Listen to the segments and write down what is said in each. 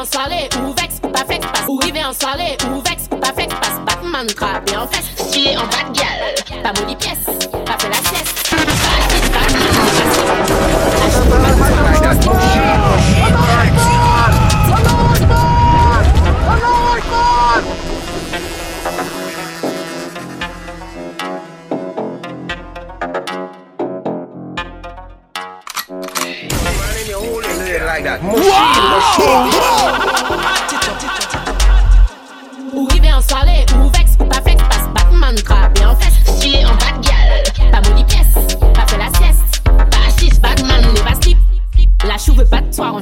en soirée, ou vex, pas flex, passe. Ou rivé en soirée, ou vex, pas flex, passe. Batman crabé en fesse. Chier en bas de gueule, pas maudit pièce, pas fait la sieste.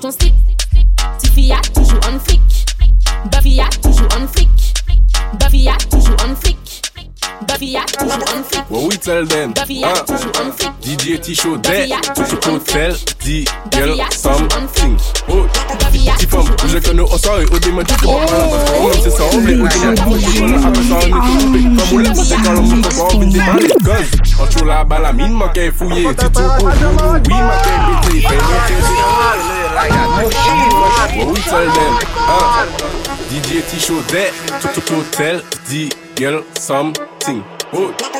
bouge ton slip. Tiffy a toujours on flic. Buffy a toujours on flic. Buffy a toujours on flic. Buffy a toujours on flic. What we tell them? Buffy a toujours flic. DJ T-Show dead. Toujours cold tell. D girl something. Oh, petit femme, je connais au sang et au démon. Tu comprends pas Même si ça au démon. Tu connais après ça, on est tombé. Comme on l'a fait quand on me on était la balle, la mine manquait fouillée. Tu trouves Oui, ma tête était fainéante. She chode, tout tout tell di girl something. Oh.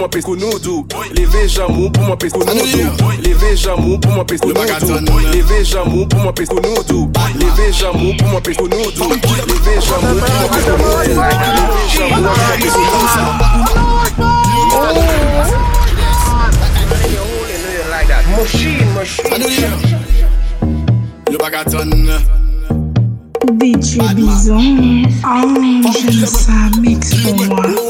pou mwen pes konodo Leve jamou pou mwen pes konodo Leve jamou pou mwen pes konodo Leve jamou pou mwen pes konodo Leve jamou pou mwen pes konodo Leve jamou pou mwen pes konodo Leve jamou pou mwen pes konodo Machine, machine Yo baga ton. DJ Bizon Ange sa mix pou mwen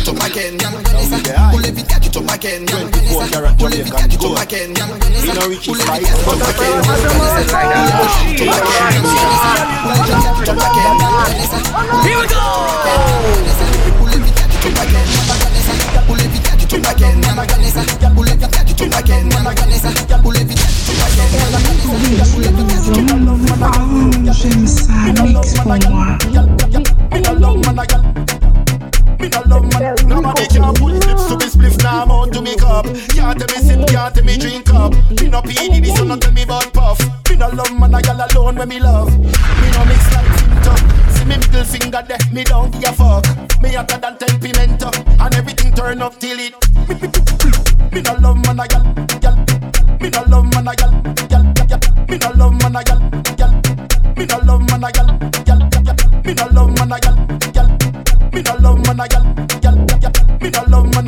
it up again. Pull every catch it my again. Pull every catch it up again. You know Richie fight my up. Here we go. Me no love man. Nobody can put lips to me spliff now out to me cup. Can't tell me sip, can't tell me drink up. Me no PD, this you not tell me about puff. Me no love man a gal alone when me love. Me no mix like Tinto. See me middle finger there, me don't give a fuck. Me hotter than ten and everything turn up till it. Me no love man a gal, gal. Me no love man a gal, gal, gal. Me no love man a gal, gal. Me no love man a gal, gal, gal. Me no love man a gal, gal. Me no love man a gal, gal, gal. Me no love man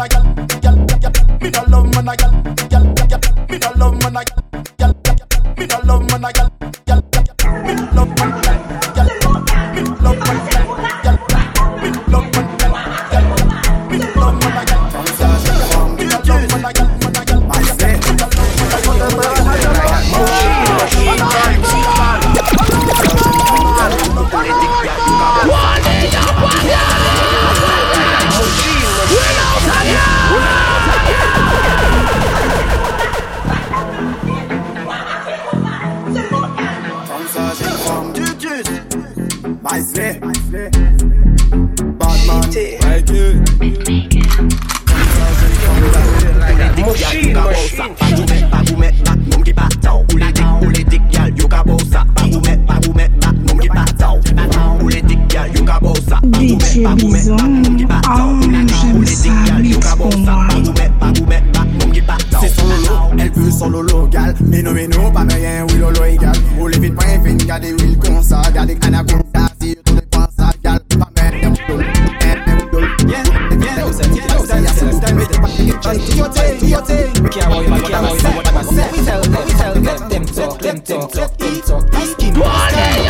Isley Batman Right here Machine, machine Bagou met, bagou met, bat, nom ki pataw Ou le dik, ou le dik, yal, yo ka bosa Bagou met, bagou met, bat, nom ki pataw Ou le dik, yal, yo ka bosa Bagou met, bagou met, bat, nom ki pataw Ou le dik, yal, yo ka bosa Bagou met, bagou met, bat, nom ki pataw Se son lolo, el pe son lolo, gal Meno, meno, pa meyen, wilolo, egal Ou le vit, pa yon fin, gade wil konsa Gade anakou Do your thing, do your thing. We care about you, we care about you, what I say. We tell them, we tell them, let them talk, them talk, let them talk. My skin, my skin.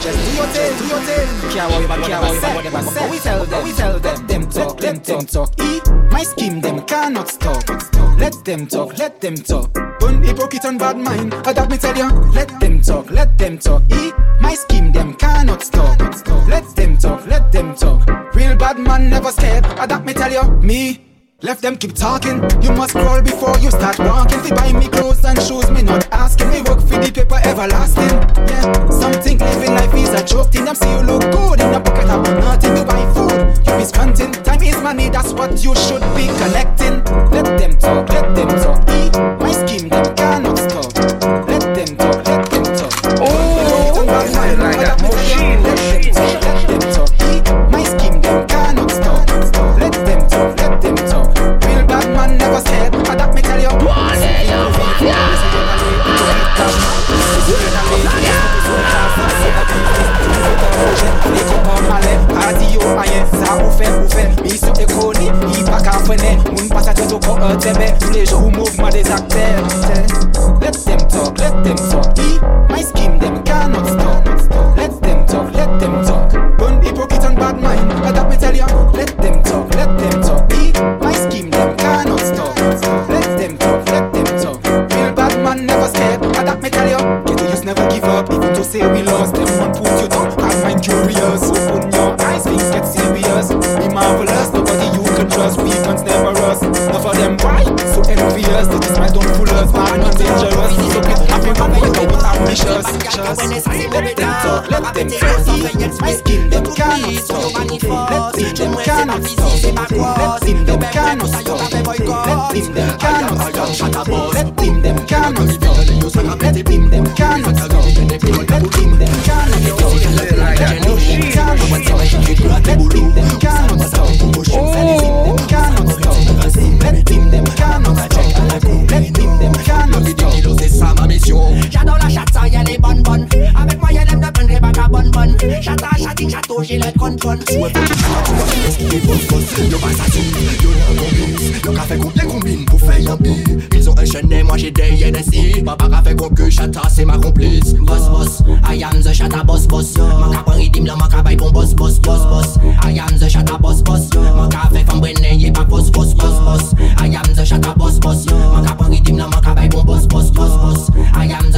Just do your thing, do your thing. Care about you, care about you, what We tell them, we tell them, them talk, them talk. Eat my scheme, them cannot stop. Let them talk, let them talk. Don't hypocrite and bad mind. I that me tell you. Let them talk, let them talk. Eat my scheme, them cannot stop. Let them talk, let them talk. Real bad man never scared. I that me tell you. Me. Left them keep talking. You must crawl before you start walking. Fi buy me clothes and shoes, me not asking. Me work for the paper everlasting. Yeah, some think living life is a joke. Thing them see you look good in a pocket about nothing. You buy food, you be squanting. Time is money, that's what you should be collecting. Let them talk, let them talk. Eat my Tous les jours, mouvement des acteurs. Let them talk, let them talk. Eat my scheme, them cannot stop. Let them talk, let them talk. Don't hypocrite and bad mind. But that me tell you. Let them talk, let them talk. Eat my scheme, them cannot stop. Let them talk, let them talk. Real bad man never scared. But that me tell you. Get the youth never give up. Even to say we lost them, one put you down. I mind curious. Open your eyes, things get serious. Be marvelous. Nobody you can trust. We can't never us. Enough of them why so envious. Is my don't fool us. Man, not dangerous. So be happy, man. We don't ambitious. Let them talk, let them talk. My skin, them cannot stop. Let him, them cannot stop. Let him, them cannot stop. Let him, them cannot stop. Ont enchaîné, moi j'ai des NSI Papa ka fait con que chata c'est ma complice. Boss boss, I am the chata boss boss. Maka pon ridim la maka bay bon boss boss boss boss. I am the chata boss boss. Maka fait femme brene yé pas boss boss boss boss. I am the chata boss boss. Maka pon ridim la maka bay bon boss boss boss boss. I am the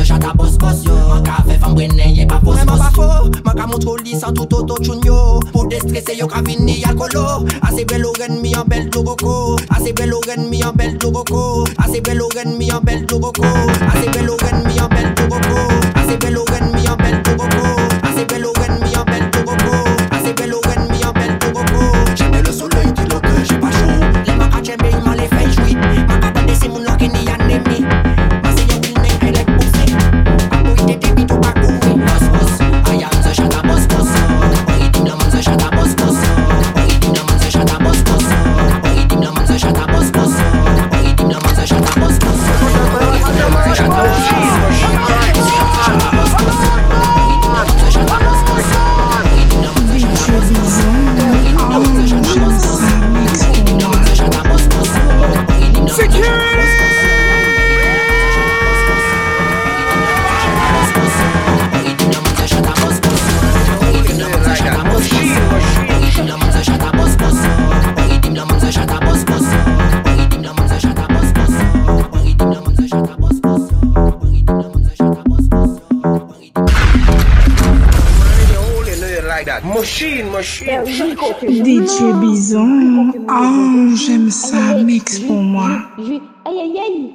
faux, maka montre li sans tout auto tune yo déstresser yo ka vini alcoolo Assez bel oren mi en bel dogoko Assez bel oren mi en bel dogoko Assez bel oren mi en bel dogoko Assez bel oren mi en bel dogoko Assez bel oren mi en bel dogoko Machine, machine. DJ Bison. Oh, j'aime ça. Mix pour moi. Aïe aïe aïe